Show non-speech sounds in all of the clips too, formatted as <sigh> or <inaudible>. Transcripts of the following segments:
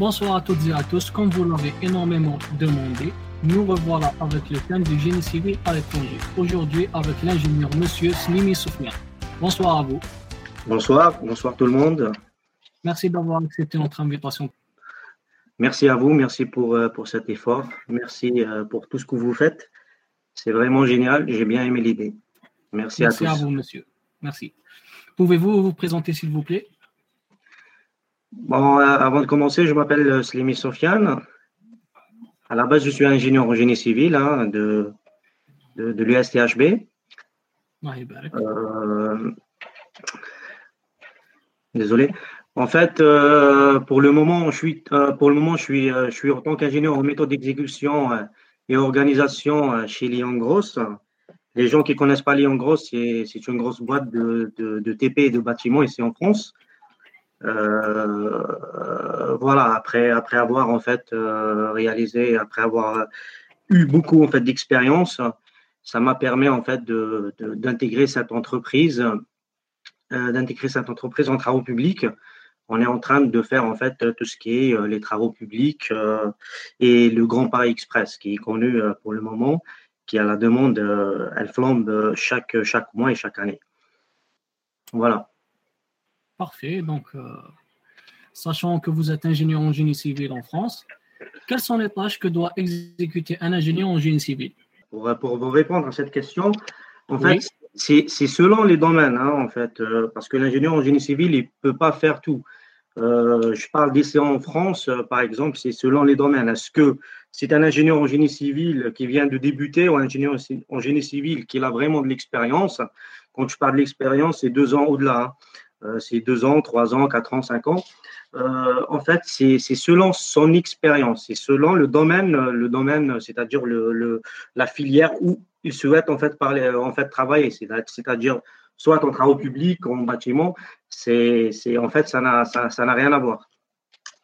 Bonsoir à toutes et à tous. Comme vous l'avez énormément demandé, nous revoilà avec le thème du génie civil à l'étranger. Aujourd'hui avec l'ingénieur Monsieur Slimi Soufiane. Bonsoir à vous. Bonsoir, bonsoir tout le monde. Merci d'avoir accepté notre invitation. Merci à vous, merci pour, euh, pour cet effort, merci euh, pour tout ce que vous faites. C'est vraiment génial, j'ai bien aimé l'idée. Merci, Merci à à tous. vous, monsieur. Merci. Pouvez-vous vous présenter, s'il vous plaît? Bon, euh, avant de commencer, je m'appelle euh, Slimi Sofiane. À la base, je suis ingénieur en génie civil hein, de, de, l'USTHB. Bah, euh, désolé. En fait, pour le moment, je suis, pour le moment, je suis, je suis en tant qu'ingénieur en méthode d'exécution et organisation chez Lyon Grosse. Les gens qui connaissent pas Lyon Grosse, c'est une grosse boîte de, de, de TP et de bâtiments ici en France. Euh, voilà, après, après avoir en fait euh, réalisé, après avoir eu beaucoup en fait d'expérience, ça m'a permis en fait de- de- d'intégrer cette entreprise, euh, d'intégrer cette entreprise en travaux publics. On est en train de faire en fait tout ce qui est euh, les travaux publics euh, et le Grand Paris Express, qui est connu euh, pour le moment, qui a la demande, elle flambe chaque chaque mois et chaque année. Voilà. Parfait. Donc, euh, sachant que vous êtes ingénieur en génie civil en France, quelles sont les tâches que doit exécuter un ingénieur en génie civil? Pour, pour vous répondre à cette question, en Oui. fait, c'est c'est selon les domaines, hein, en fait, euh, parce que l'ingénieur en génie civil, il peut pas faire tout. Euh, je parle d'essais en France, euh, par exemple, c'est selon les domaines. Est-ce que c'est un ingénieur en génie civil qui vient de débuter ou un ingénieur en génie civil qui a vraiment de l'expérience? Quand je parle de l'expérience, c'est deux ans au-delà. hein. Euh, c'est deux ans, trois ans, quatre ans, cinq ans. Euh, en fait, c'est selon son expérience, c'est selon le domaine, le domaine, c'est-à-dire la filière où il souhaite en fait parler, en fait travailler, c'est- c'est-à-dire soit en travaux publics, en bâtiment, c'est, en fait ça n'a rien à voir.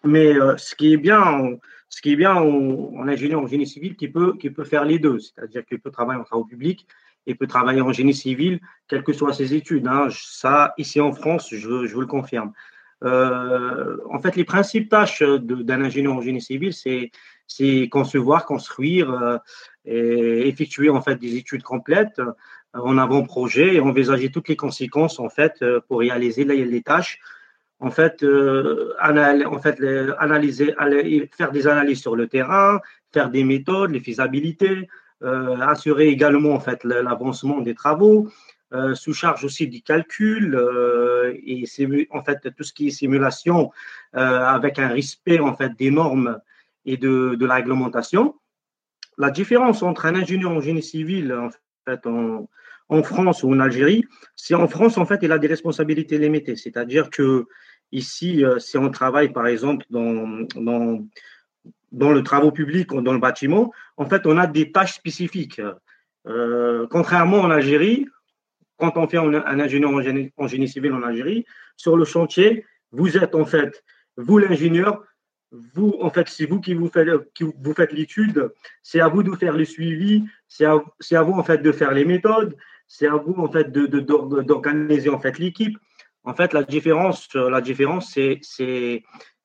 Mais euh, ce qui est bien, en- ce qui est bien en, en ingénieur en génie civil, qui peut qui peut faire les deux, c'est-à-dire qu'il peut travailler en travaux publics et peut travailler en génie civil, quelles que soient ses études. hein. Ça, ici en France, je, vous le confirme. Euh, en fait, les principes tâches d'un ingénieur en génie civil, c'est concevoir, construire, euh, et effectuer en fait des études complètes en avant-projet et envisager toutes les conséquences en fait pour réaliser les, tâches. En fait, euh, analyser, faire des analyses sur le terrain, faire des méthodes, les faisabilités, assurer également en fait l'avancement des travaux, euh, sous charge aussi du calcul euh, et en fait tout ce qui est simulation euh, avec un respect en fait des normes et de, de la réglementation. La différence entre un ingénieur en génie civil en fait en, France ou en Algérie, c'est en France en fait il a des responsabilités limitées, c'est-à-dire que ici euh, si on travaille par exemple dans dans le travaux public ou dans le bâtiment, en fait on a des tâches spécifiques. Euh, contrairement en Algérie, quand on fait un, ingénieur en génie, civil en Algérie, sur le chantier, vous êtes en fait, vous l'ingénieur, vous, en fait, c'est vous qui vous faites, faites l'étude, c'est à vous de faire le suivi, c'est à, à vous en fait de faire les méthodes, c'est à vous en fait de, de- d'or- d'organiser en fait l'équipe. En fait, la différence, la différence, c'est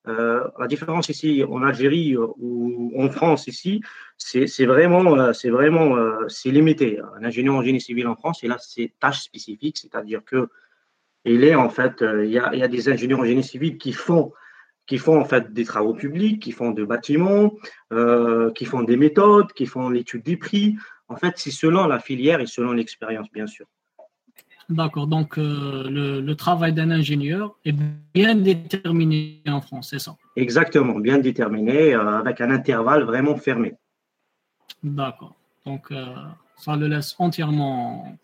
euh, la différence ici en Algérie euh, ou en France ici, c'est, vraiment, c'est vraiment, euh, c'est limité. Un ingénieur en génie civil en France, il a ses tâches spécifiques, c'est-à-dire que il est en fait, il y a, des ingénieurs en génie civil qui font qui font en fait des travaux publics, qui font des bâtiments, qui font des méthodes, qui font l'étude des prix. En fait, c'est selon la filière et selon l'expérience, bien sûr. D'accord. Donc, euh, le, le travail d'un ingénieur est bien déterminé en France, c'est ça? Exactement, bien déterminé, euh, avec un intervalle vraiment fermé. D'accord. Donc, euh, ça le laisse entièrement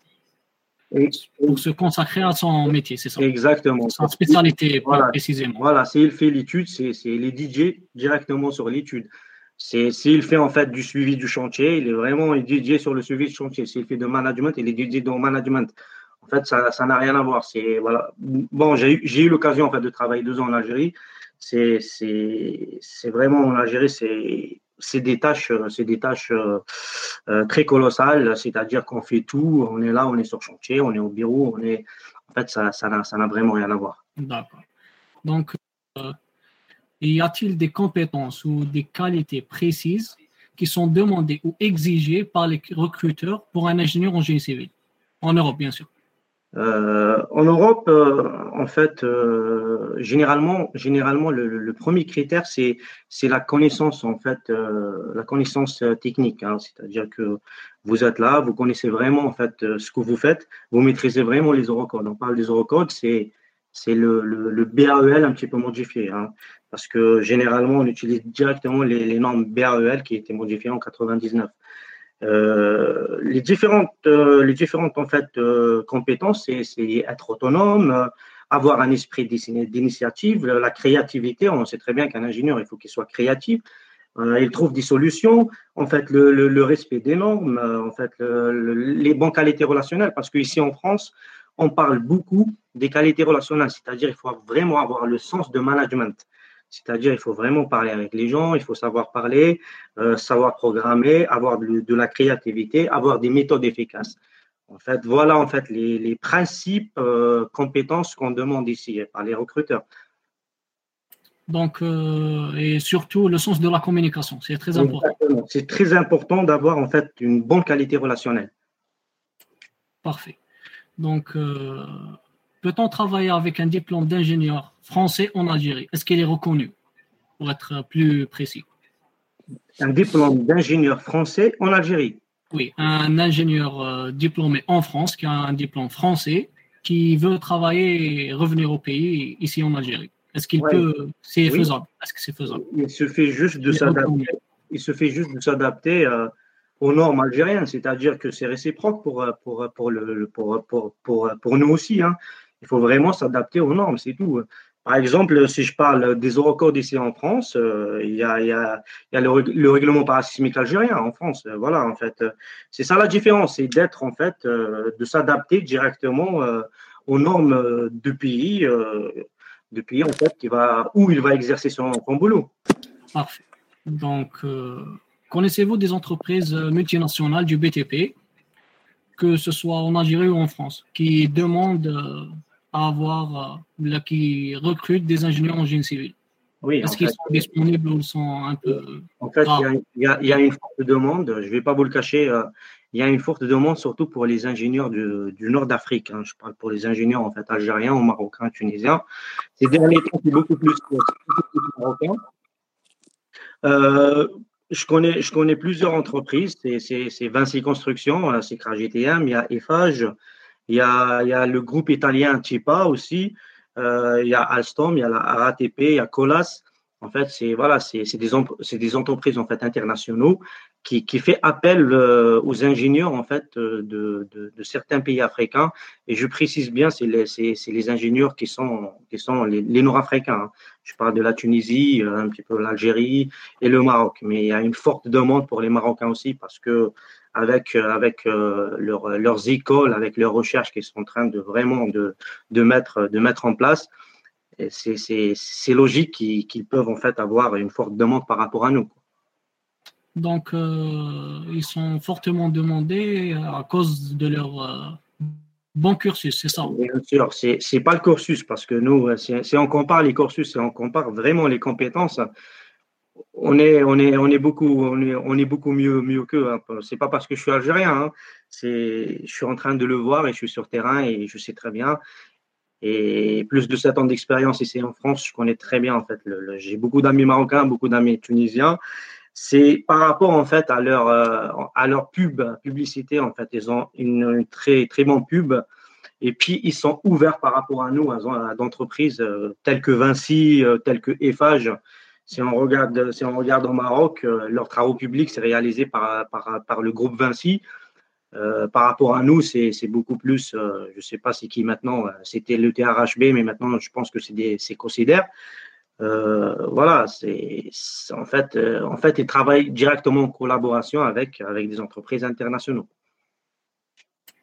Et- pour se consacrer à son métier, c'est ça? Exactement. Sa spécialité, Voilà. précisément. Voilà, s'il fait l'étude, c'est c'est les DJ directement sur l'étude. C'est s'il fait en fait du suivi du chantier, il est vraiment DJ sur le suivi du chantier. S'il fait de management, il est DJ dans le management. En fait, ça n'a rien à voir. C'est voilà. Bon, j'ai eu l'occasion en fait de travailler deux ans en Algérie. C'est vraiment en Algérie, c'est des tâches, euh, c'est des tâches euh, euh, très colossales. C'est-à-dire qu'on fait tout. On est là, on est sur chantier, on est au bureau. En fait, ça n'a vraiment rien à voir. D'accord. Donc, euh, y a-t-il des compétences ou des qualités précises qui sont demandées ou exigées par les recruteurs pour un ingénieur en génie civil? En Europe, bien sûr. Euh, en Europe, euh, en fait, euh, généralement, généralement, le, premier critère, c'est c'est la connaissance, en fait, la connaissance technique. Hein. C'est-à-dire que vous êtes là, vous connaissez vraiment, en fait, ce que vous faites, vous maîtrisez vraiment les eurocodes. On parle des eurocodes, c'est c'est le, le, BAEL un petit peu modifié, hein. parce que généralement, on utilise directement les, les normes BAEL qui étaient modifiées en 99. Euh, les différentes, euh, les différentes en fait euh, compétences, c'est être autonome, avoir un esprit d'initiative, la créativité. On sait très bien qu'un ingénieur, il faut qu'il soit créatif. il trouve des solutions. En fait, le, le, respect des normes, en fait, les bonnes qualités relationnelles, parce qu'ici en France, on parle beaucoup des qualités relationnelles, c'est-à-dire il faut vraiment avoir le sens de management. C'est-à-dire, il faut vraiment parler avec les gens, il faut savoir parler, euh, savoir programmer, avoir de, la créativité, avoir des méthodes efficaces. En fait, voilà en fait les, principes, euh, compétences qu'on demande ici par les recruteurs. Donc, euh, et surtout le sens de la communication, c'est très important. C'est très important d'avoir en fait une bonne qualité relationnelle. Parfait. Donc, peut-on travailler avec un diplôme d'ingénieur français en Algérie? Est-ce qu'il est reconnu, pour être plus précis. Un diplôme d'ingénieur français en Algérie. Oui, un ingénieur euh, diplômé en France, qui a un diplôme français, qui veut travailler et revenir au pays, ici en Algérie. Est-ce qu'il peut, c'est faisable. Est-ce que c'est faisable? Il se fait juste de s'adapter. Il se fait juste de s'adapter euh, aux normes algériennes, c'est-à-dire que c'est réciproque pour, euh, pour, pour, le, pour, pour, pour, pour nous aussi. Hein. Il faut vraiment s'adapter aux normes, c'est tout. Par exemple, si je parle des eurocodes ici en France, euh, il y a, le, règlement parasismique algérien en France. Euh, voilà, en fait, c'est ça la différence, c'est d'être en fait, euh, de s'adapter directement aux normes du pays, du pays en fait qui va où il va exercer son, son boulot. Parfait. Donc, connaissez-vous des entreprises multinationales du BTP, que ce soit en Algérie ou en France, qui demandent à avoir, euh, qui recrutent des ingénieurs en génie civil oui, Est-ce qu'ils sont disponibles ou sont un peu. En fait, il y, y, a une forte demande, je ne vais pas vous le cacher, euh, il y a une forte demande surtout pour les ingénieurs du, du nord d'Afrique. Hein. Je parle pour les ingénieurs en fait algériens ou marocains, tunisiens. Ces derniers temps, c'est beaucoup plus, marocains. Euh, je connais, je connais plusieurs entreprises. C'est Vinci Construction, c'est CRAGTM, il y a EFAGE, il y a, il y a le groupe italien Cipa aussi. Euh, il y a Alstom, il y a la RATP, il y a Colas. En fait, c'est voilà, c'est des, des entreprises en fait internationaux qui, qui fait appel euh, aux ingénieurs en fait de, de, de, certains pays africains. Et je précise bien, c'est les, les ingénieurs qui sont qui sont les, les Nord-Africains. Hein. Je parle de la Tunisie, euh, un petit peu l'Algérie et le Maroc. Mais il y a une forte demande pour les Marocains aussi parce que avec, euh, avec euh, leurs écoles, avec leurs recherches qu'ils sont en train de vraiment de, de, mettre, de mettre en place. C'est logique qu'ils peuvent en fait avoir une forte demande par rapport à nous. Donc, euh, ils sont fortement demandés à cause de leur bon cursus, c'est ça? Bien sûr, c'est pas le cursus parce que nous, si, on compare les cursus et on compare vraiment les compétences, on est, on est, on est beaucoup, on est, on est beaucoup mieux, mieux qu'eux. Hein. C'est pas parce que je suis algérien. Hein. C'est, je suis en train de le voir et je suis sur terrain et je sais très bien. Et plus de 7 ans d'expérience ici en France, je connais très bien en fait. j'ai beaucoup d'amis marocains, beaucoup d'amis tunisiens. C'est par rapport en fait à leur, euh, à leur pub, publicité en fait. Ils ont une, très, très bonne pub. Et puis, ils sont ouverts par rapport à nous, à, d'entreprises euh, telles que Vinci, euh, telles que Eiffage, si on regarde, si on regarde au Maroc, euh, leurs travaux publics, c'est réalisé par, par, par, le groupe Vinci. Euh, par rapport à nous, c'est beaucoup plus, euh, je ne sais pas c'est qui maintenant, c'était le TRHB, mais maintenant je pense que c'est considère. voilà, c'est en fait, en fait, ils travaillent directement en collaboration avec, avec des entreprises internationales.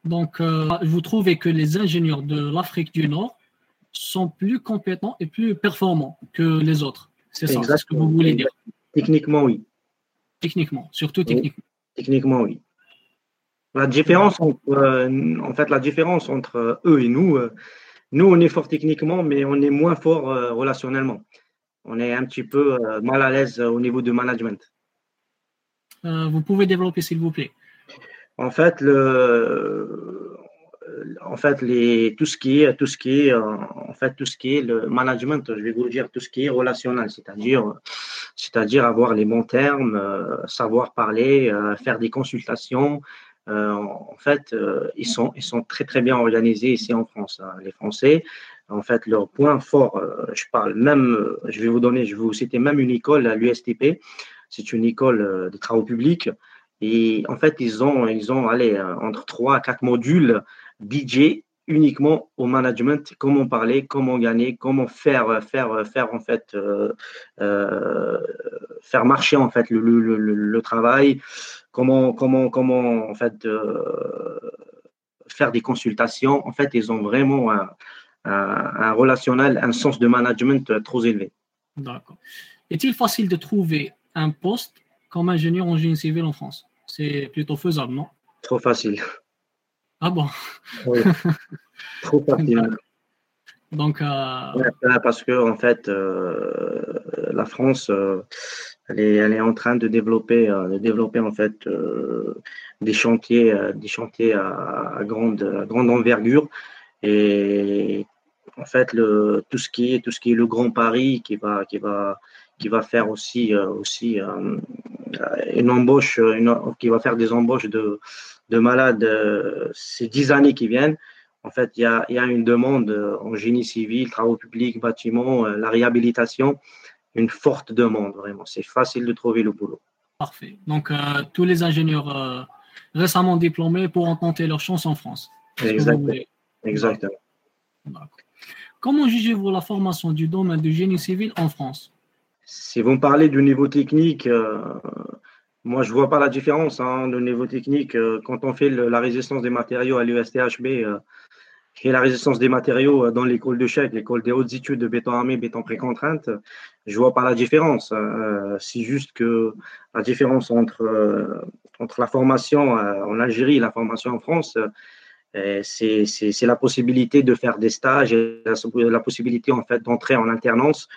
Donc, vous trouvez que les ingénieurs de l'Afrique du Nord sont plus compétents et plus performants que les autres? C'est ça, ce que vous voulez dire. Techniquement, oui. Techniquement, surtout techniquement. Techniquement, oui. La différence, entre, euh, en fait, la différence entre eux et nous, euh, nous, on est fort techniquement, mais on est moins fort euh, relationnellement. on est un petit peu mal à l'aise au niveau du management. vous pouvez développer, s'il vous plaît. En fait, le, en fait, tout ce qui est, tout ce qui est, en fait, tout ce qui est le management, je vais vous dire tout ce qui est relationnel, c'est-à-dire, c'est-à-dire avoir les bons termes, savoir parler, faire des consultations, euh, en fait, euh, ils, sont, ils sont très très bien organisés ici en France. Hein. Les Français, en fait, leur point fort, euh, je parle même, je vais vous donner, je vais vous citer même une école à l'USTP. C'est une école de travaux publics. Et en fait, ils ont, ils ont allez, entre 3 à 4 modules DJ uniquement au management, comment parler, comment gagner, comment faire, faire, faire en fait, faire marcher en fait le, le, le, le travail, comment, comment, comment en fait, euh, faire des consultations. En fait, ils ont vraiment un, un, relationnel, un sens de management trop élevé. D'accord. Est-il facile de trouver un poste comme ingénieur en génie civil en France? C'est plutôt faisable, non? Trop facile. Ah bon? Oui. Trop <laughs> facile. Donc, euh... parce que en fait, euh, la France, euh, elle est, elle est en train de développer, euh, de développer en fait euh, des chantiers, euh, des chantiers à, grande, grande envergure. Et en fait, le, tout ce qui est, tout ce qui est le Grand Paris, qui va, qui va, qui va faire aussi, aussi une embauche, une, qui va faire des embauches de, de malades ces dix années qui viennent. En fait, il y a, il y a une demande en génie civil, travaux publics, bâtiments, la réhabilitation une forte demande, vraiment. C'est facile de trouver le boulot. Parfait. Donc, euh, tous les ingénieurs euh, récemment diplômés pourront tenter leur chance en France. Exactement. Exactement. Comment jugez-vous la formation du domaine du génie civil en France? Si vous me parlez du niveau technique, euh, moi, je ne vois pas la différence hein, de niveau technique. quand on fait la résistance des matériaux à l'USTHB, et la résistance des matériaux dans l'école de chèque, l'école des hautes études de béton armé, béton précontrainte, je vois pas la différence. Euh, c'est juste que la différence entre, euh, entre la formation euh, en Algérie et la formation en France, c'est la possibilité de faire des stages et la, possibilité en fait d'entrer en alternance.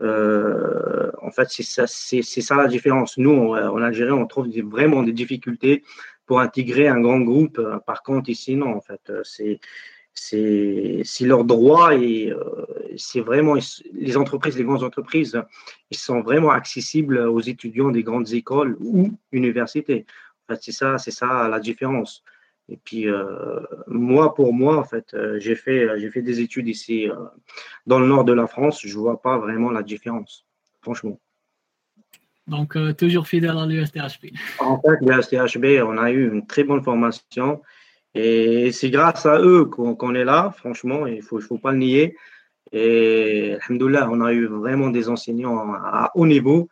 En fait, c'est ça, la différence. Nous, en Algérie, on trouve vraiment des difficultés pour intégrer un grand groupe. Par contre, ici, non. En fait, c'est c'est leur droit et euh, c'est vraiment les entreprises, les grandes entreprises, ils sont vraiment accessibles aux étudiants des grandes écoles ou universités. En fait, c'est ça, c'est ça la différence. Et puis euh, moi, pour moi, en fait, euh, j'ai fait j'ai fait des études ici dans le nord de la France. Je vois pas vraiment la différence, franchement. Donc toujours fidèle à l'USTHB. En fait, l'USTHB, on a eu une très bonne formation. Et c'est grâce à eux qu'on est là, franchement, il ne faut, faut pas le nier. Et alhamdoulilah, on a eu vraiment des enseignants à haut niveau.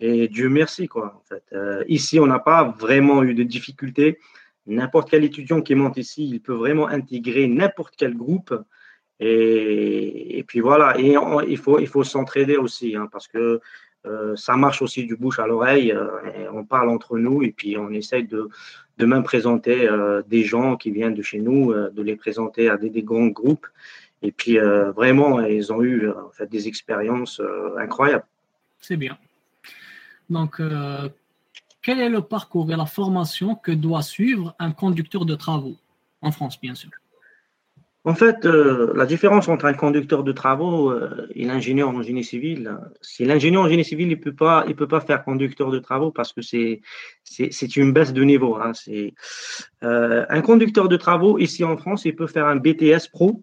Et Dieu merci, quoi. En fait. Euh, ici, on n'a pas vraiment eu de difficultés. N'importe quel étudiant qui monte ici, il peut vraiment intégrer n'importe quel groupe. Et, et, puis voilà, et il faut, il faut s'entraider aussi, hein, parce que euh, ça marche aussi du bouche à l'oreille. Euh, on parle entre nous et puis on essaye de, de même présenter euh, des gens qui viennent de chez nous, de les présenter à des, grands groupes. Et puis vraiment, ils ont eu des expériences incroyables. C'est bien. Donc, quel est le parcours et la formation que doit suivre un conducteur de travaux en France, bien sûr? En fait, euh, la différence entre un conducteur de travaux euh, et l'ingénieur en génie civil, c'est l'ingénieur en génie civil, il peut pas, peut pas faire conducteur de travaux parce que c'est, c'est, une baisse de niveau. Hein. C'est euh, un conducteur de travaux ici en France, il peut faire un BTS pro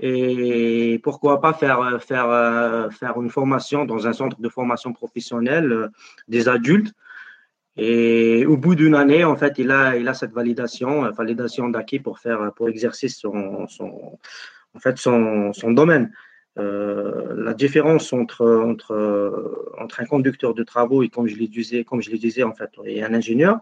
et pourquoi pas faire faire faire une formation dans un centre de formation professionnelle des adultes et au bout d'une année, en fait, il a, il a cette validation, euh, validation d'acquis pour faire, pour exercer son, son en fait, son, son domaine. Euh, la différence entre, entre, entre un conducteur de travaux et, comme je le disais, comme je le disais en fait, et un ingénieur,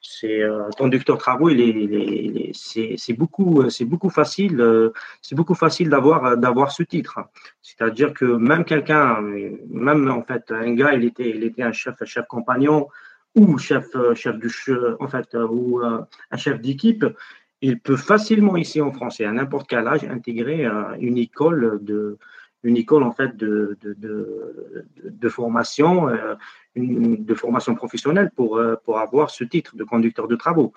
c'est euh, conducteur de travaux, il est, c'est beaucoup, c'est beaucoup facile, c'est beaucoup facile d'avoir, d'avoir ce titre. C'est-à-dire que même quelqu'un, même en fait, un gars, il était, il était un chef, un chef compagnon, ou chef, euh, chef euh, euh, un chef d'équipe, il peut facilement ici en France et à n'importe quel âge intégrer une école de une école en fait de, formation, de formation professionnelle pour, avoir ce titre de conducteur de travaux.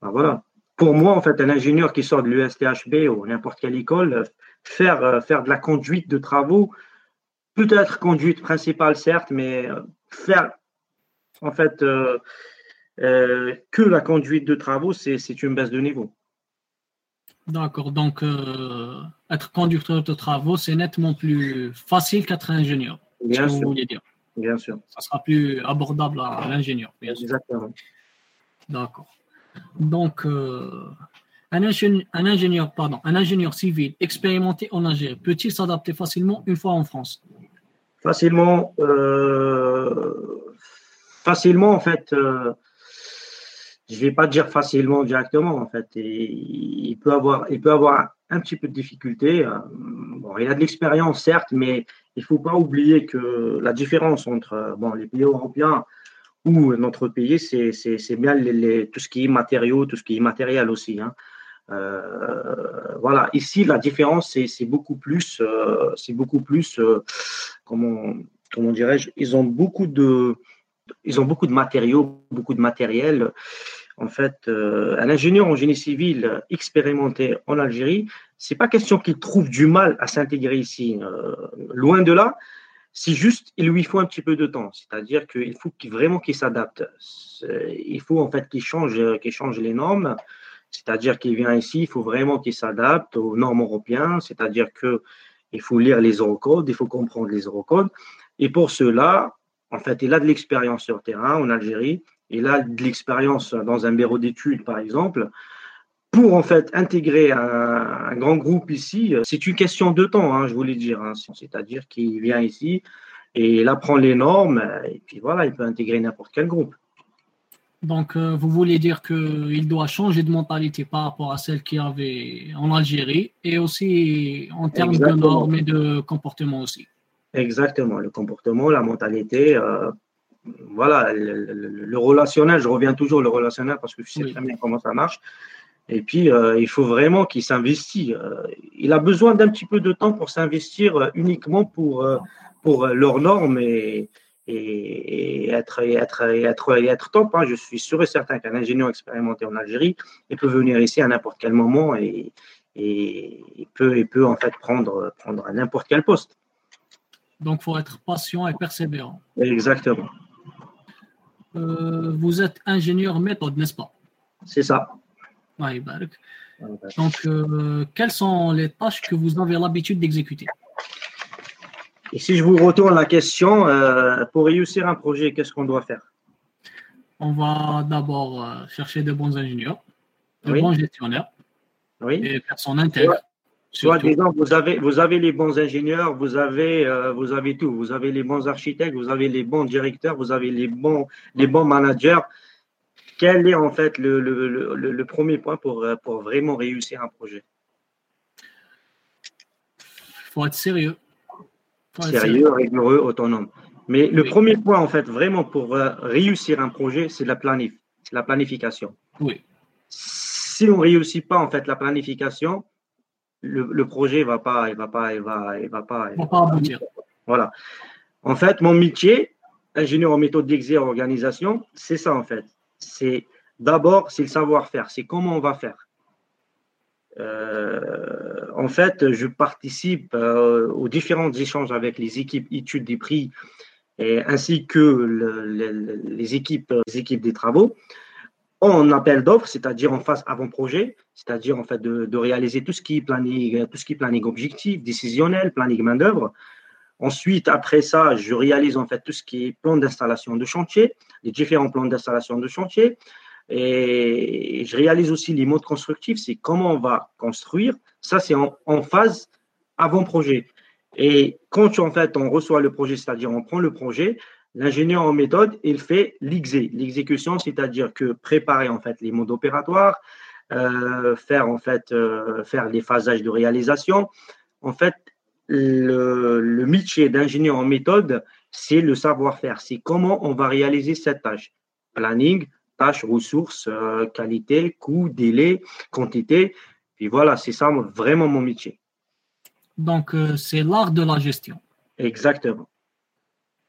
voilà. Pour moi, en fait, un ingénieur qui sort de l'USTHB ou n'importe quelle école, faire, faire de la conduite de travaux, peut-être conduite principale, certes, mais faire en fait que la conduite de travaux, c'est une baisse de niveau. D'accord. Donc, euh, être conducteur de travaux, c'est nettement plus facile qu'être ingénieur. Bien sûr. Vous dire. Bien sûr. Ça sera plus abordable à l'ingénieur. Exactement. D'accord. Donc, euh, un, ingénieur, un, ingénieur, pardon, un ingénieur civil expérimenté en Algérie peut-il s'adapter facilement une fois en France? Facilement, euh, facilement en fait je vais pas dire facilement directement en fait. Il peut avoir, il peut avoir un petit peu de difficulté. Euh, bon, il a de l'expérience certes, mais il faut pas oublier que la différence entre bon, les pays européens ou notre pays, c'est bien les, tout ce qui est matériaux, tout ce qui est matériel aussi. Hein. Euh, voilà, ici la différence c'est beaucoup plus, euh, c'est beaucoup plus, comment, comment dirais-je, ils ont beaucoup de, ils ont beaucoup de matériaux, beaucoup de matériel en fait, euh, un ingénieur en génie civil expérimenté en Algérie, c'est pas question qu'il trouve du mal à s'intégrer ici. Euh, loin de là, c'est juste il lui faut un petit peu de temps. C'est-à-dire qu'il faut vraiment qu'il s'adapte. Il faut en fait qu'il change, qu'il change les normes. C'est-à-dire qu'il vient ici, il faut vraiment qu'il s'adapte aux normes européennes. C'est-à-dire que il faut lire les eurocodes, il faut comprendre les eurocodes. Et pour cela, en fait, il a de l'expérience sur terrain en Algérie il a de l'expérience dans un bureau d'études, par exemple, pour en fait intégrer un, grand groupe ici, c'est une question de temps, hein, je voulais dire. Hein. C'est-à-dire qu'il vient ici et il apprend les normes et puis voilà, il peut intégrer n'importe quel groupe. Donc, euh, vous voulez dire qu'il doit changer de mentalité par rapport à celle qu'il avait en Algérie et aussi en termes de normes et de comportement aussi. Exactement, le comportement, la mentalité, euh, voilà, le, relationnel, je reviens toujours le relationnel parce que je sais très bien comment ça marche. Et puis, euh, il faut vraiment qu'il s'investisse. Euh, il a besoin d'un petit peu de temps pour s'investir uniquement pour, pour leurs normes et, et, être, être, être, être top. Hein. Je suis sûr et certain qu'un ingénieur expérimenté en Algérie il peut venir ici à n'importe quel moment et, et il, peut, il peut en fait prendre, prendre n'importe quel poste. Donc, il faut être patient et persévérant. Exactement. Euh, vous êtes ingénieur méthode, n'est-ce pas? C'est ça. Donc, euh, quelles sont les tâches que vous avez l'habitude d'exécuter? Et si je vous retourne la question, euh, pour réussir un projet, qu'est-ce qu'on doit faire? On va d'abord chercher de bons ingénieurs, de bons gestionnaires, oui. des personnes intègres. Soit disant, vous avez, vous avez les bons ingénieurs, vous avez, euh, vous avez tout. Vous avez les bons architectes, vous avez les bons directeurs, vous avez les bons, les bons managers. Quel est en fait le, le, le, premier point pour, euh, pour vraiment réussir un projet? Il faut être sérieux. sérieux, rigoureux, autonome. Mais le premier point, en fait, vraiment pour euh, réussir un projet, c'est la planif, la planification. Oui. Si on ne réussit pas, en fait, la planification, le, projet va pas, il va pas, il va, il va pas. va pas aboutir. Voilà. En fait, mon métier, ingénieur en méthode d'exé organisation, c'est ça en fait. C'est d'abord, c'est le savoir-faire, c'est comment on va faire. Euh, en fait, je participe euh, aux différents échanges avec les équipes études des prix et, ainsi que les, équipes, les équipes des travaux en appel d'offres, c'est-à-dire en phase avant-projet, c'est-à-dire en fait de, réaliser tout ce qui est planning, tout ce qui est planning objectif, décisionnel, planning main d'œuvre. Ensuite, après ça, je réalise en fait tout ce qui est plan d'installation de chantier, les différents plans d'installation de chantier. Et je réalise aussi les modes constructifs, c'est comment on va construire. Ça, c'est en, en, phase avant-projet. Et quand en fait on reçoit le projet, c'est-à-dire on prend le projet, L'ingénieur en méthode, il fait l'exé, l'exécution, c'est-à-dire que préparer en fait les modes opératoires, euh, faire en fait euh, faire les phasages de réalisation. En fait, le, le métier d'ingénieur en méthode, c'est le savoir-faire, c'est comment on va réaliser cette tâche. Planning, tâche, ressources, euh, qualité, coût, délai, quantité. Puis voilà, c'est ça vraiment mon métier. Donc, c'est l'art de la gestion. Exactement.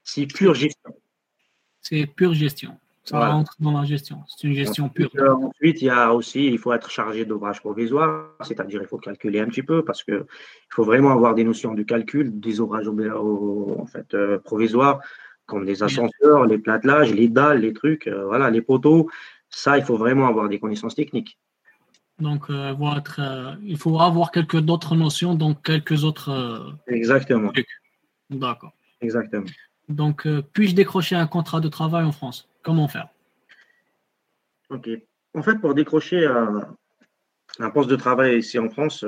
C'est pure gestion. C'est pure gestion. Ça rentre dans la gestion. C'est une gestion pure. ensuite, il y a aussi, il faut être chargé d'ouvrage provisoire, c'est-à-dire il faut calculer un petit peu parce que il faut vraiment avoir des notions de calcul des ouvrages en fait, provisoires, comme les ascenseurs, les platelage, les dalles, les trucs, voilà, les poteaux. Ça, il faut vraiment avoir des connaissances techniques. Donc, euh, être, euh, il faut avoir quelques d'autres notions, donc quelques autres. Euh, Exactement. D'accord. Exactement. Donc, puis-je décrocher un contrat de travail en France? Comment faire? Ok. En fait, pour décrocher un, poste de travail ici en France,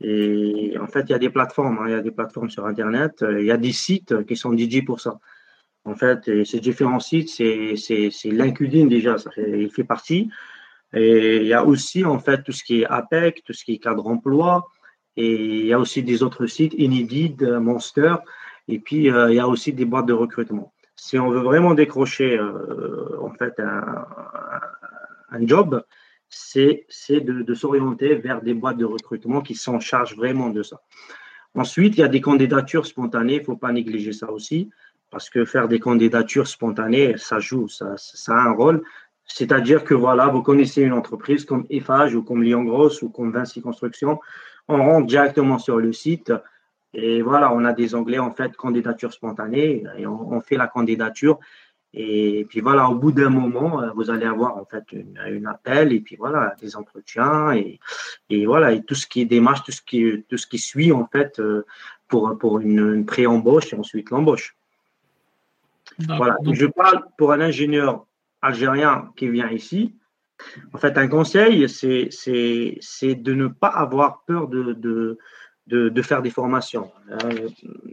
et en fait, il y a des plateformes, hein, il y a des plateformes sur Internet, il y a des sites qui sont dédiés pour ça. En fait, ces différents sites, c'est LinkedIn déjà, ça il fait partie. Et il y a aussi, en fait, tout ce qui est APEC, tout ce qui est cadre emploi. Et il y a aussi des autres sites, Indeed, Monster. Et puis, euh, il y a aussi des boîtes de recrutement. Si on veut vraiment décrocher, euh, en fait, un, job, c'est de, de s'orienter vers des boîtes de recrutement qui s'en chargent vraiment de ça. Ensuite, il y a des candidatures spontanées. Il ne faut pas négliger ça aussi, parce que faire des candidatures spontanées, ça joue, ça, ça a un rôle. C'est-à-dire que voilà, vous connaissez une entreprise comme Eiffage ou comme Lyon Grosse ou comme Vinci Construction, on rentre directement sur le site et voilà, on a des onglets en fait candidature spontanée et on, fait la candidature. Et puis voilà, au bout d'un moment, vous allez avoir en fait une, appel et puis voilà, des entretiens et, et, voilà, et tout ce qui est démarche, tout ce qui, tout ce qui suit en fait pour, pour une, une pré-embauche et ensuite l'embauche. Voilà, je parle pour un ingénieur algérien qui vient ici, en fait, un conseil, c'est de ne pas avoir peur de, de, de, faire des formations. Euh,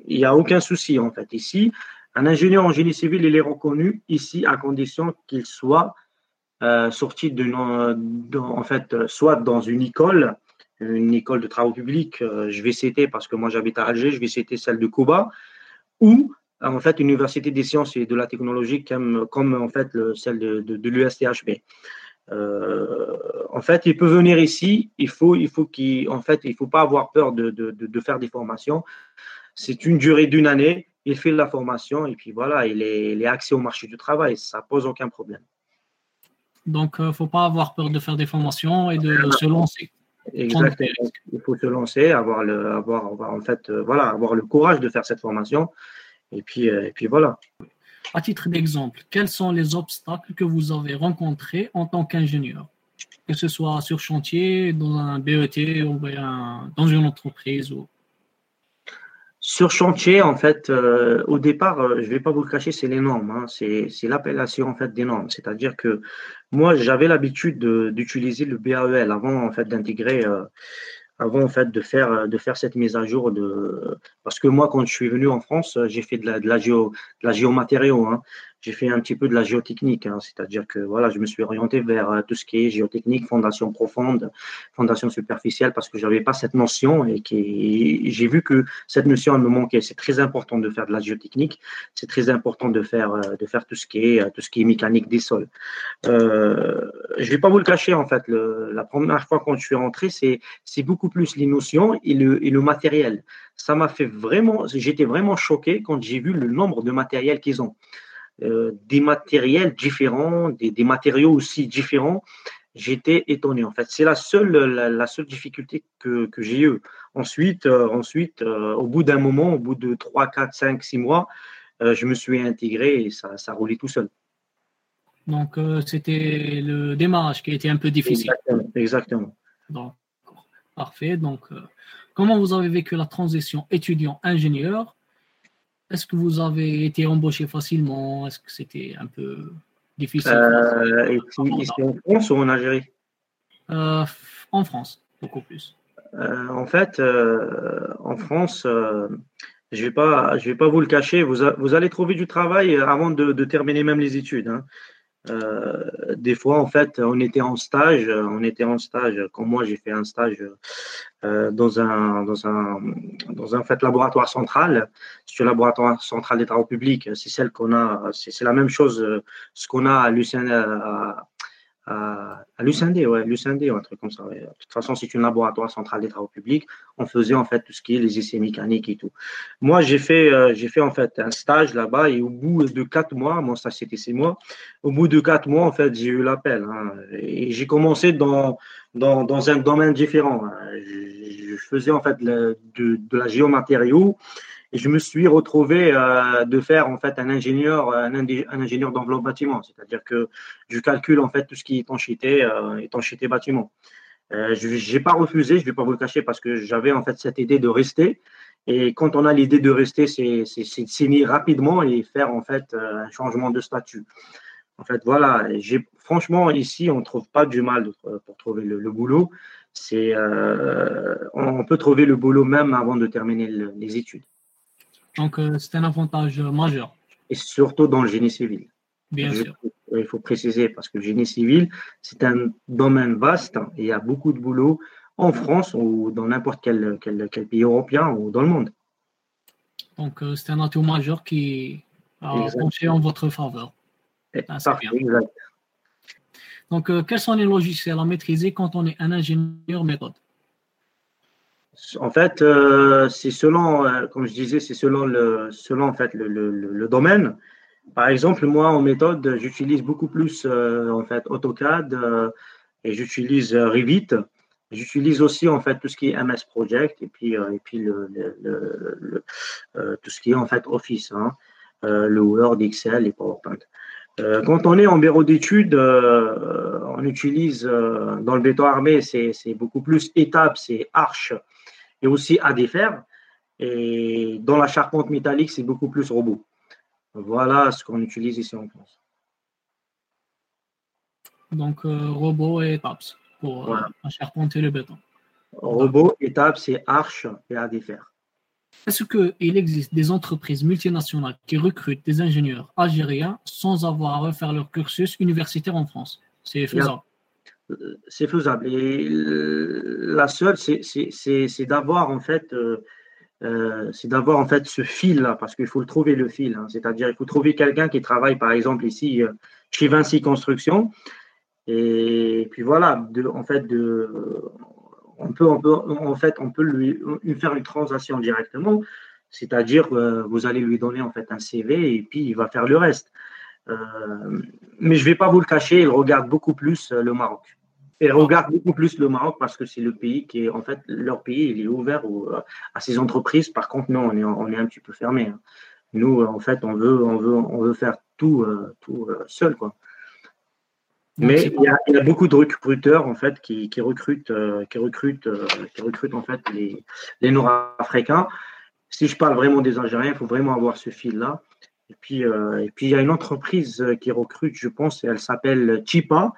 il n'y a aucun souci, en fait. Ici, un ingénieur en génie civil, il est reconnu ici à condition qu'il soit euh, sorti de, en fait, soit dans une école, une école de travaux publics, euh, je vais citer parce que moi j'habite à Alger, je vais citer celle de Cuba, ou en fait une université des sciences et de la technologie comme, comme en fait celle de, de, l'USTHB. Euh, en fait, il peut venir ici. Il faut, il faut qu'il, en fait, il faut pas avoir peur de, de, de faire des formations. C'est une durée d'une année. Il fait la formation et puis voilà, il est, il est accès au marché du travail. Ça pose aucun problème. Donc, il euh, ne faut pas avoir peur de faire des formations et de se lancer. Exactement. Il faut se lancer, avoir le, avoir, en fait, euh, voilà, avoir le courage de faire cette formation et puis, et puis voilà. À titre d'exemple, quels sont les obstacles que vous avez rencontrés en tant qu'ingénieur? Que ce soit sur chantier, dans un BET ou dans une entreprise ou... Sur chantier, en fait, euh, au départ, euh, je ne vais pas vous le cacher, c'est les normes. Hein. c'est l'appellation en fait des normes. C'est-à-dire que moi, j'avais l'habitude d'utiliser le BAEL avant en fait d'intégrer avant en fait de faire de faire cette mise à jour de parce que moi quand je suis venu en France j'ai fait de la de la géo de la géomatériaux hein j'ai fait un petit peu de la géotechnique, hein, c'est-à-dire que voilà, je me suis orienté vers euh, tout ce qui est géotechnique, fondation profonde, fondation superficielle, parce que j'avais pas cette notion et qui j'ai vu que cette notion me manquait. C'est très important de faire de la géotechnique, c'est très important de faire euh, de faire tout ce qui est tout ce qui est mécanique des sols. Euh, je vais pas vous le cacher en fait, le, la première fois quand je suis rentré, c'est c'est beaucoup plus les notions et le et le matériel. Ça m'a fait vraiment, j'étais vraiment choqué quand j'ai vu le nombre de matériel qu'ils ont. Euh, des matériels différents, des, matériaux aussi différents, j'étais étonné. En fait, c'est la seule, la, seule difficulté que, que j'ai eue. Ensuite, euh, ensuite euh, au bout d'un moment, au bout de 3, 4, 5, 6 mois, je me suis intégré et ça, ça roulait tout seul. Donc, c'était le démarrage qui a été un peu difficile. Exactement. Donc, parfait. Donc, comment vous avez vécu la transition étudiant-ingénieur est-ce que vous avez été embauché facilement? Est-ce que c'était un peu difficile? Euh, Ici en France ou en Algérie? Euh, En France, beaucoup plus. Euh, en fait, en France, je ne vais, pas, vais pas vous le cacher, vous, vous allez trouver du travail avant de, terminer même les études. Hein. Euh, des fois, en fait, on était en stage, on était en stage, comme moi, j'ai fait un stage euh, dans un, dans un, dans un fait, laboratoire central. C'est le laboratoire central des travaux publics. C'est celle qu'on a, c'est la même chose, ce qu'on a à Lucien, à, à, à ouais, l'UCND, un truc comme ça. De toute façon, c'est une laboratoire central des travaux publics. On faisait en fait tout ce qui est les essais mécaniques et tout. Moi, j'ai fait, euh, j'ai fait en fait un stage là-bas et au bout de quatre mois, mon stage c'était six mois. Au bout de quatre mois, en fait, j'ai eu l'appel hein, et j'ai commencé dans, dans, dans, un domaine différent. Hein. Je, faisais en fait de, de la géomatériaux je me suis retrouvé euh, de faire en fait un ingénieur, un, ingénieur d'enveloppe bâtiment, c'est-à-dire que je calcule en fait tout ce qui est étanchéité, euh, étanchéité bâtiment. Euh, je n'ai pas refusé, je ne vais pas vous le cacher parce que j'avais en fait cette idée de rester. Et quand on a l'idée de rester, c'est de signer rapidement et faire en fait euh, un changement de statut. En fait, voilà. Franchement, ici, on ne trouve pas du mal pour trouver le, le boulot. C'est, euh, on peut trouver le boulot même avant de terminer le, les études. Donc, euh, c'est un avantage majeur. Et surtout dans le génie civil. Bien sûr. Il faut préciser parce que le génie civil, c'est un domaine vaste et il y a beaucoup de boulot en France ou dans n'importe quel, quel, pays européen ou dans le monde. Donc, euh, c'est un atout majeur qui a penché en votre faveur. Ah, exact. Donc, euh, quels sont les logiciels à maîtriser quand on est un ingénieur méthode? En fait, euh, c'est selon, euh, comme je disais, c'est selon le, selon en fait le, domaine. Par exemple, moi en méthode, j'utilise beaucoup plus euh, en fait AutoCAD et j'utilise Revit. J'utilise aussi en fait tout ce qui est MS Project et puis et puis tout ce qui est en fait Office, hein, le Word, Excel et PowerPoint. Quand on est en bureau d'études, on utilise dans le béton armé, c'est beaucoup plus étape, c'est arche et aussi à défaire. Et dans la charpente métallique, c'est beaucoup plus robot. Voilà ce qu'on utilise ici en France. Donc, euh, robot et étapes pour euh, la charpente et le béton. Robot, étapes, c'est arche et à défaire. Est-ce qu'il existe des entreprises multinationales qui recrutent des ingénieurs algériens sans avoir à refaire leur cursus universitaire en France? C'est faisable c'est faisable. Et la seule, c'est d'avoir en fait, euh, euh, d'avoir en fait ce fil là, parce qu'il faut le trouver le fil. Hein. C'est-à-dire, il faut trouver quelqu'un qui travaille, par exemple ici euh, chez Vinci Construction. Et puis voilà, en fait, on peut, en fait, on peut lui, faire une transaction directement. C'est-à-dire, vous allez lui donner en fait un CV et puis il va faire le reste. mais je ne vais pas vous le cacher, il regarde beaucoup plus le Maroc. Et regarde beaucoup plus le Maroc parce que c'est le pays qui est, en fait, leur pays, il est ouvert à ces entreprises. Par contre, non, on est, on est un petit peu fermé. Hein. Nous, en fait, on veut, on veut, on veut faire tout, euh, tout euh, seul, quoi. Mais il y, a, il y, a, beaucoup de recruteurs en fait qui, qui recrutent, euh, qui recrutent, qui recrutent en fait les, les Nord-Africains. Si je parle vraiment des Algériens, il faut vraiment avoir ce fil-là. Et puis, et puis il y a une entreprise qui recrute, je pense, elle s'appelle Chipa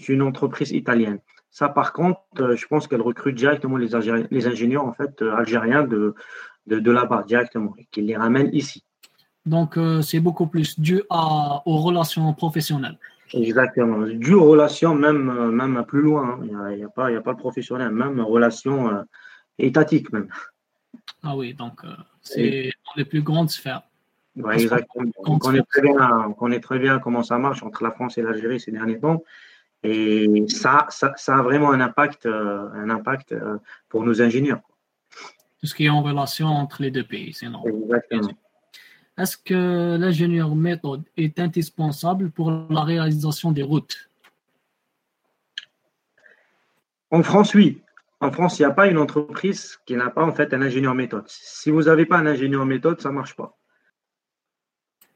c'est une entreprise italienne. Ça, par contre, euh, je pense qu'elle recrute directement les, les ingénieurs en fait, euh, algériens de, de, là-bas, directement, et qu'ils les ramène ici. Donc, euh, c'est beaucoup plus dû à, aux relations professionnelles. Exactement. Dû aux relations, même, même plus loin. Hein. Il n'y a, a, pas, a pas le professionnel, même relations étatiques, même. Ah oui, donc c'est dans les plus grandes sphères. Oui, exactement. On connaît, très bien, on connaît très bien comment ça marche entre la France et l'Algérie ces derniers temps. Et ça, ça, ça, a vraiment un impact, euh, un impact euh, pour nos ingénieurs. Tout ce qui est en relation entre les deux pays, c'est normal. Exactement. Est-ce que l'ingénieur méthode est indispensable pour la réalisation des routes? En France, oui. En France, il n'y a pas une entreprise qui n'a pas en fait un ingénieur méthode. Si vous n'avez pas un ingénieur méthode, ça ne marche pas.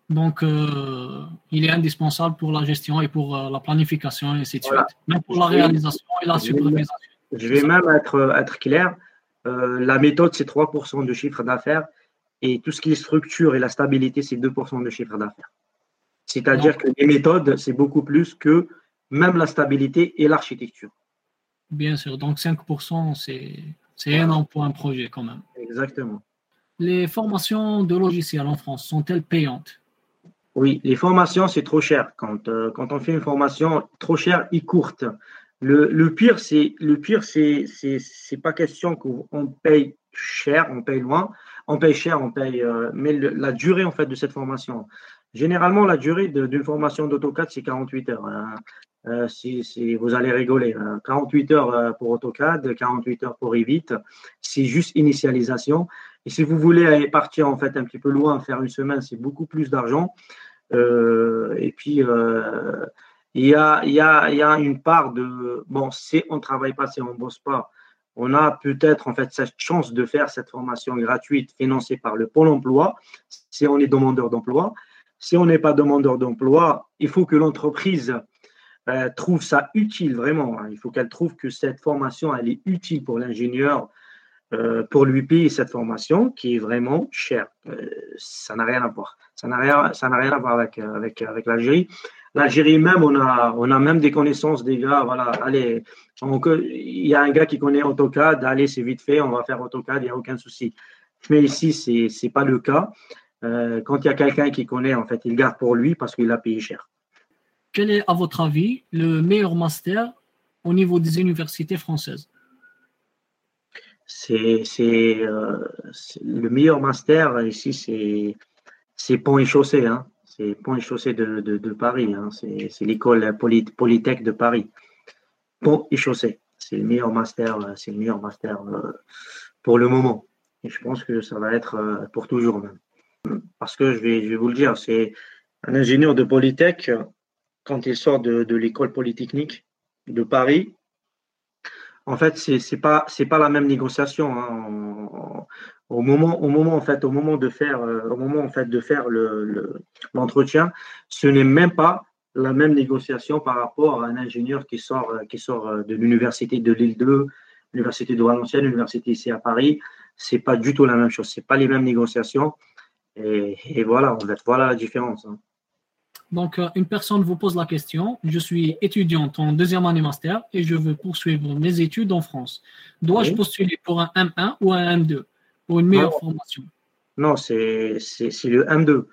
Donc, euh, il est indispensable pour la gestion et pour euh, la planification et ainsi de suite. Même pour la réalisation et la supervision. Je vais même être, être clair. Euh, la méthode, c'est 3% de chiffre d'affaires et tout ce qui est structure et la stabilité, c'est 2% de chiffre d'affaires. C'est-à-dire que les méthodes, c'est beaucoup plus que même la stabilité et l'architecture. Bien sûr. Donc, 5%, c'est énorme pour un projet quand même. Exactement. Les formations de logiciels en France sont-elles payantes? Oui, les formations, c'est trop cher. Quand, euh, quand on fait une formation trop chère et courte. Le, le pire, c'est c'est c'est pas question qu'on paye cher, on paye loin, on paye cher, on paye, euh, mais la durée en fait de cette formation. Généralement, la durée d'une formation d'AutoCAD, c'est 48 heures. Hein. si, vous allez rigoler. 48 heures pour AutoCAD, 48 heures pour Revit. C'est juste initialisation. Et si vous voulez partir en fait un petit peu loin, faire une semaine, c'est beaucoup plus d'argent. Et puis, il y, a, il, y a, il y a une part de bon, si on ne travaille pas, si on ne bosse pas, on a peut-être en fait cette chance de faire cette formation gratuite financée par le Pôle emploi si on est demandeur d'emploi. Si on n'est pas demandeur d'emploi, il faut que l'entreprise euh, trouve ça utile vraiment. Hein. Il faut qu'elle trouve que cette formation elle est utile pour l'ingénieur euh, pour lui payer cette formation qui est vraiment chère. Euh, ça n'a rien à voir. Ça n'a rien, rien à voir avec, avec, avec l'Algérie. L'Algérie même, on a, on a même des connaissances des gars. Voilà, allez, il y a un gars qui connaît AutoCAD, allez, c'est vite fait, on va faire AutoCAD, il n'y a aucun souci. Mais ici, ce n'est pas le cas. Euh, quand il y a quelqu'un qui connaît, en fait, il garde pour lui parce qu'il a payé cher. Quel est, à votre avis, le meilleur master au niveau des universités françaises? C'est euh, le meilleur master ici, c'est Pont et Chaussée. Hein c'est Pont et Chaussée de, de, Paris. Hein. C'est l'école Polytech de Paris. Pont et Chaussée. C'est le meilleur master, euh, c'est le meilleur master euh, pour le moment. Et je pense que ça va être euh, pour toujours même. Parce que je vais, je vais vous le dire, c'est un ingénieur de Polytech, quand il sort de, de l'école polytechnique de Paris, en fait, c'est n'est pas, la même négociation. Hein au moment, de faire, euh, l'entretien, ce n'est même pas la même négociation par rapport à un ingénieur qui sort, euh, euh, de l'université de Lille 2, l'université de Valenciennes, l'université ici à Paris. C'est pas du tout la même chose. C'est pas les mêmes négociations. Et, voilà, en fait, voilà la différence. Hein. Donc, une personne vous pose la question. Je suis étudiante en deuxième année master et je veux poursuivre mes études en France. Dois-je postuler pour un M1 ou un M2 pour une meilleure formation? Non, c'est le M2.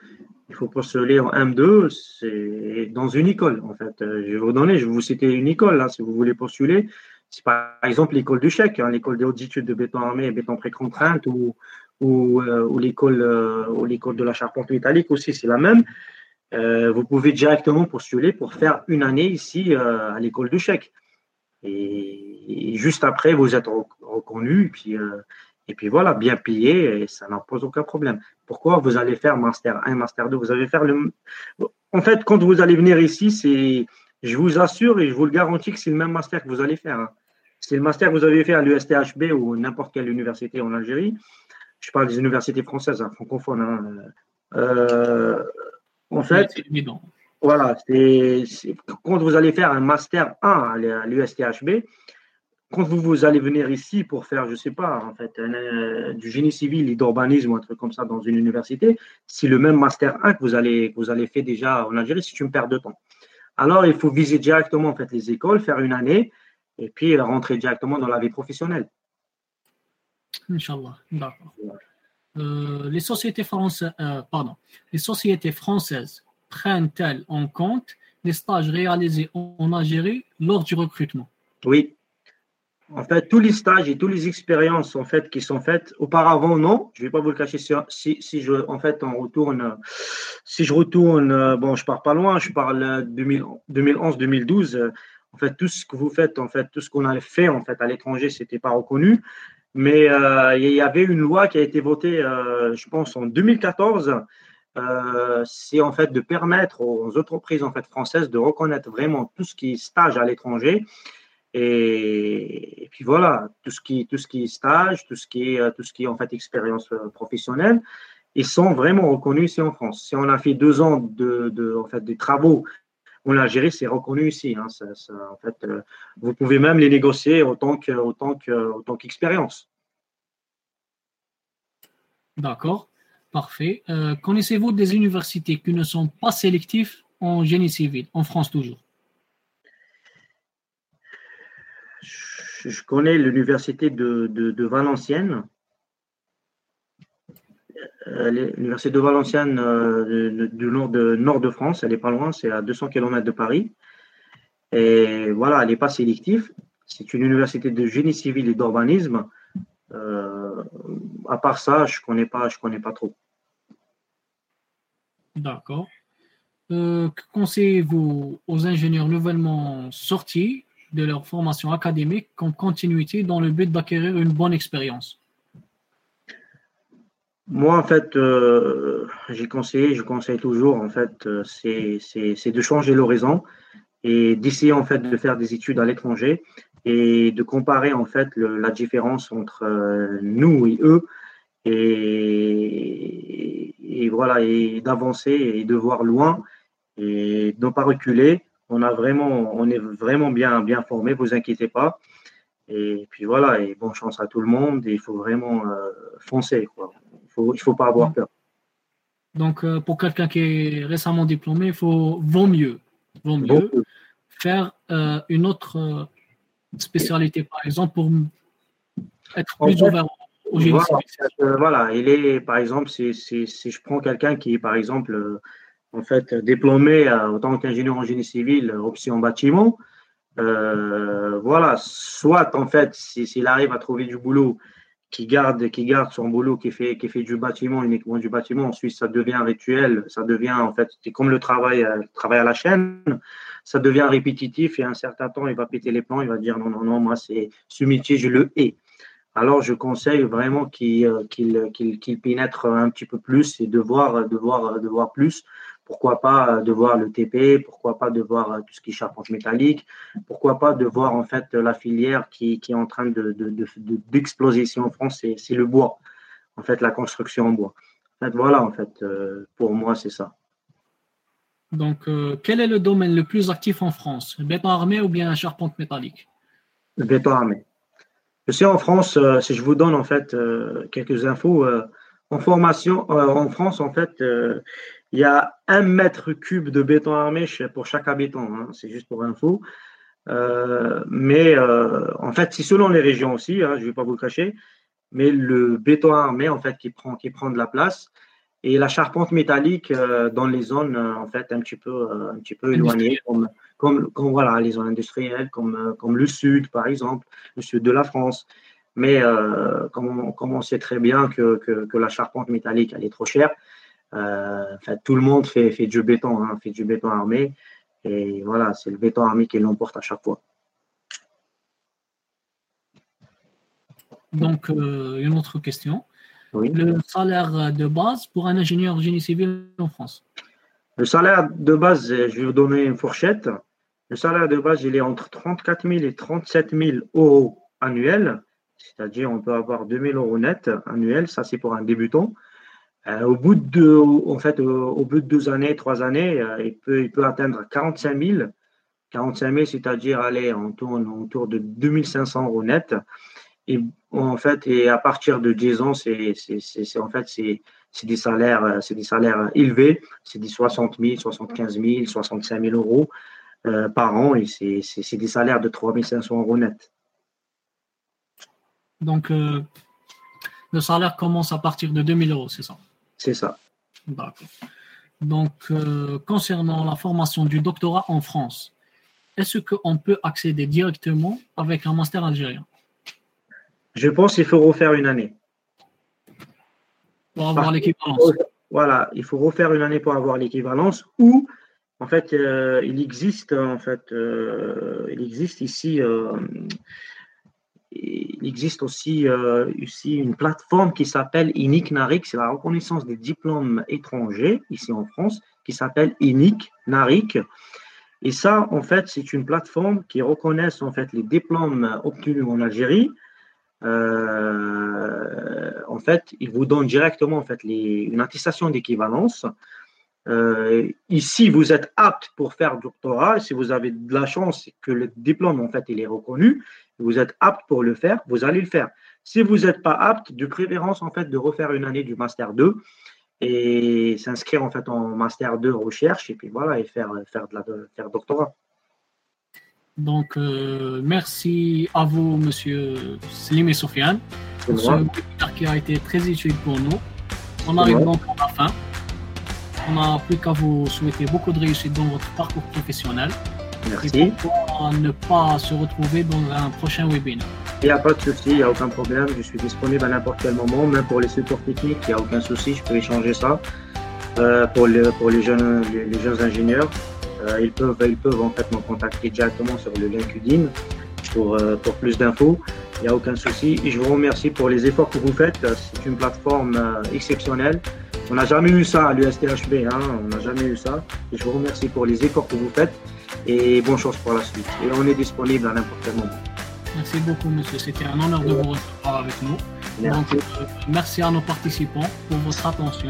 Il faut postuler en M2, c'est dans une école, en fait. Euh, je vais vous donner, je vais vous citer une école, là, si vous voulez postuler. C'est par exemple l'école du chèque, hein, l'école des hautes études de béton armé et béton pré-contrainte, ou, ou, euh, ou l'école euh, l'école de la charpente métallique aussi, c'est la même. Vous pouvez directement postuler pour faire une année ici à l'école du chèque. Et, juste après, vous êtes reconnu, et puis et puis voilà, bien payé, et ça n'en pose aucun problème. Pourquoi vous allez faire Master 1, Master 2 Vous allez faire le. En fait, quand vous allez venir ici, c'est. Je vous assure et je vous le garantis que c'est le même master que vous allez faire. Hein. C'est le master que vous avez fait à l'USTHB ou n'importe quelle université en Algérie. Je parle des universités françaises, hein, francophones. Hein. Euh, en fait, voilà, c'est quand vous allez faire un master 1 à l'USTHB, quand vous, allez venir ici pour faire, je ne sais pas, en fait, euh, du génie civil et d'urbanisme ou un truc comme ça dans une université, c'est le même master 1 que vous allez, vous allez faire déjà en Algérie, c'est une perte de temps. Alors, il faut viser directement en fait, les écoles, faire une année et puis rentrer directement dans la vie professionnelle. Inch'Allah, d'accord. Euh, les, sociétés françaises, euh, les sociétés françaises prennent-elles en compte les stages réalisés en Algérie lors du recrutement? Oui, en fait, tous les stages et toutes les expériences en fait qui sont faites auparavant, non. Je ne vais pas vous le cacher. Si, si je, en fait, on retourne, si je retourne, bon, je pars pas loin. Je parle 2011-2012. En fait, tout ce que vous faites, en fait, tout ce qu'on a fait en fait à l'étranger, c'était pas reconnu. Mais euh, il y avait une loi qui a été votée, euh, je pense, en 2014. Euh, c'est en fait de permettre aux entreprises françaises de reconnaître vraiment tout ce qui est stage à l'étranger et, puis voilà, tout ce qui, tout ce qui est stage, tout ce qui est, tout ce qui est en fait expérience professionnelle, ils sont vraiment reconnus ici en France. Si on a fait deux ans de, de en fait, des travaux on l'a géré, c'est reconnu ici. Hein, en fait, euh, vous pouvez même les négocier autant que, autant que, autant qu'expérience. D'accord, parfait. connaissez-vous des universités qui ne sont pas sélectives en génie civil, en France toujours? Je connais l'université de, Valenciennes. Euh, l'université de Valenciennes euh, du nord de, France, elle n'est pas loin, c'est à 200 km de Paris. Et voilà, elle n'est pas sélective. C'est une université de génie civil et d'urbanisme. Euh, à part ça, je ne connais, pas, connais pas trop. D'accord. que conseillez-vous aux ingénieurs nouvellement sortis de leur formation académique comme continuité dans le but d'acquérir une bonne expérience? Moi, en fait, euh, j'ai conseillé, je conseille toujours, en fait, euh, c'est de changer l'horizon et d'essayer, en fait, de faire des études à l'étranger et de comparer, en fait, la différence entre euh, nous et eux et, et voilà, et d'avancer et de voir loin et de ne pas reculer on a vraiment, on est vraiment bien, bien formé, vous inquiétez pas. Et puis voilà, et bonne chance à tout le monde. il faut vraiment euh, foncer. Il faut, il faut pas avoir peur. Donc, euh, pour quelqu'un qui est récemment diplômé, il faut vaut mieux, vaut mieux faire euh, une autre spécialité, par exemple, pour être plus ouvert au génie voilà, voilà, il est, par exemple, si, si, si je prends quelqu'un qui est, par exemple, en fait, diplômé en tant qu'ingénieur en génie civil, option bâtiment. Euh, voilà, soit en fait, s'il arrive à trouver du boulot, qui garde, qui garde son boulot, qui fait, qui fait du bâtiment, uniquement du bâtiment, ensuite ça devient rituel, ça devient en fait, c'est comme le travail, euh, travail à la chaîne, ça devient répétitif et à un certain temps, il va péter les plans, il va dire non, non, non, moi, c'est ce métier, je le hais. Alors, je conseille vraiment qu'il euh, qu'il pénètre un petit peu plus et de voir, de voir, de voir plus pourquoi pas euh, de voir le TP, pourquoi pas de voir euh, tout ce qui est charpente métallique, pourquoi pas de voir en fait la filière qui, qui est en train d'exploser de, de, ici en France, c'est le bois, en fait la construction en bois. En fait, voilà, en fait, euh, pour moi, c'est ça. Donc, quel est le domaine le plus actif en France? Le béton armé ou bien la charpente métallique? Le béton armé. Je sais en France, si je vous donne en fait quelques infos, en formation, en France, en fait, il y a un mètre cube de béton armé pour chaque habitant. Hein, c'est juste pour info. Euh, mais euh, en fait, c'est selon les régions aussi, hein, je ne vais pas vous le cacher, mais le béton armé, en fait, qui prend, qui prend de la place, et la charpente métallique euh, dans les zones, en fait, un petit peu, un petit peu éloignées, comme, comme, voilà, les zones industrielles, comme, comme le sud, par exemple, le sud de la France. Mais comme on, comme, on, sait très bien que, que, que la charpente métallique, elle est trop chère, euh, tout le monde fait, fait du béton, hein, fait du béton armé. Et voilà, c'est le béton armé qui l'emporte à chaque fois. Donc, euh, une autre question. Le salaire de base pour un ingénieur génie civil en France? Le salaire de base, je vais vous donner une fourchette. Le salaire de base, il est entre 34 000 et 37 000 euros annuels. C'est-à-dire, on peut avoir 2 000 euros net annuels. Ça, c'est pour un débutant. Euh, au bout de, en fait, au, bout de deux années, trois années, euh, il, peut, il peut atteindre 45 000. 45 000, c'est-à-dire aller on tourne autour de 2500 euros net. Et en fait, et à partir de 10 ans, c'est, en fait, c'est, des salaires, c'est des salaires élevés. C'est des 60 000, 75 000, 65 000 euros euh, par an. Et c'est, des salaires de 3500 euros net. Donc, le salaire commence à partir de 2000 euros, c'est ça? C'est ça. D'accord. Donc, euh, concernant la formation du doctorat en France, est-ce qu'on peut accéder directement avec un master algérien? Je pense qu'il faut refaire une année. Pour avoir l'équivalence. Voilà, il faut refaire une année pour avoir l'équivalence ou en fait, euh, il existe en fait, euh, il existe ici il existe aussi, euh, une plateforme qui s'appelle INIC NARIC, c'est la reconnaissance des diplômes étrangers ici en France, qui s'appelle INIC NARIC. Et ça, en fait, c'est une plateforme qui reconnaît en fait les diplômes obtenus en Algérie. Euh, en fait, il vous donne directement en fait une attestation d'équivalence. Euh, ici, vous êtes apte pour faire doctorat. Si vous avez de la chance que le diplôme en fait il est reconnu, vous êtes apte pour le faire, vous allez le faire. Si vous n'êtes pas apte, de préférence en fait de refaire une année du master 2 et s'inscrire en fait en master 2 recherche et puis voilà et faire faire de la faire doctorat. Donc euh, merci à vous monsieur Slim et Sofiane pour ce qui a été très utile pour nous. On arrive donc à la fin. On n'a plus qu'à vous souhaiter beaucoup de réussite dans votre parcours professionnel. Merci. Et pour ne pas se retrouver dans un prochain webinaire. Il n'y a pas de souci, il n'y a aucun problème. Je suis disponible à n'importe quel moment, même pour les supports techniques, il n'y a aucun souci, je peux échanger ça. pour, pour les, jeunes, les, jeunes ingénieurs. ils, peuvent, ils peuvent en fait me contacter directement sur le lien QDIM pour, pour plus d'infos. Il n'y a aucun souci. Et je vous remercie pour les efforts que vous faites. C'est une plateforme exceptionnelle. On n'a jamais eu ça à l'USTHB, hein. on n'a jamais eu ça. Et je vous remercie pour les efforts que vous faites et bonne chance pour la suite. Et on est disponible à n'importe quel moment. Merci beaucoup, monsieur. C'était un honneur de vous recevoir avec nous. Merci. Euh, merci à nos participants pour votre attention.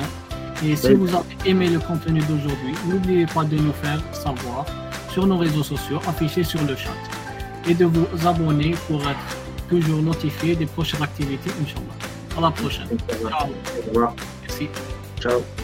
Et si vous avez aimé le contenu d'aujourd'hui, n'oubliez pas de nous faire savoir sur nos réseaux sociaux affichés sur le chat et de vous abonner pour être toujours notifié des prochaines activités, Inch'Allah. À la prochaine. Merci. Ciao.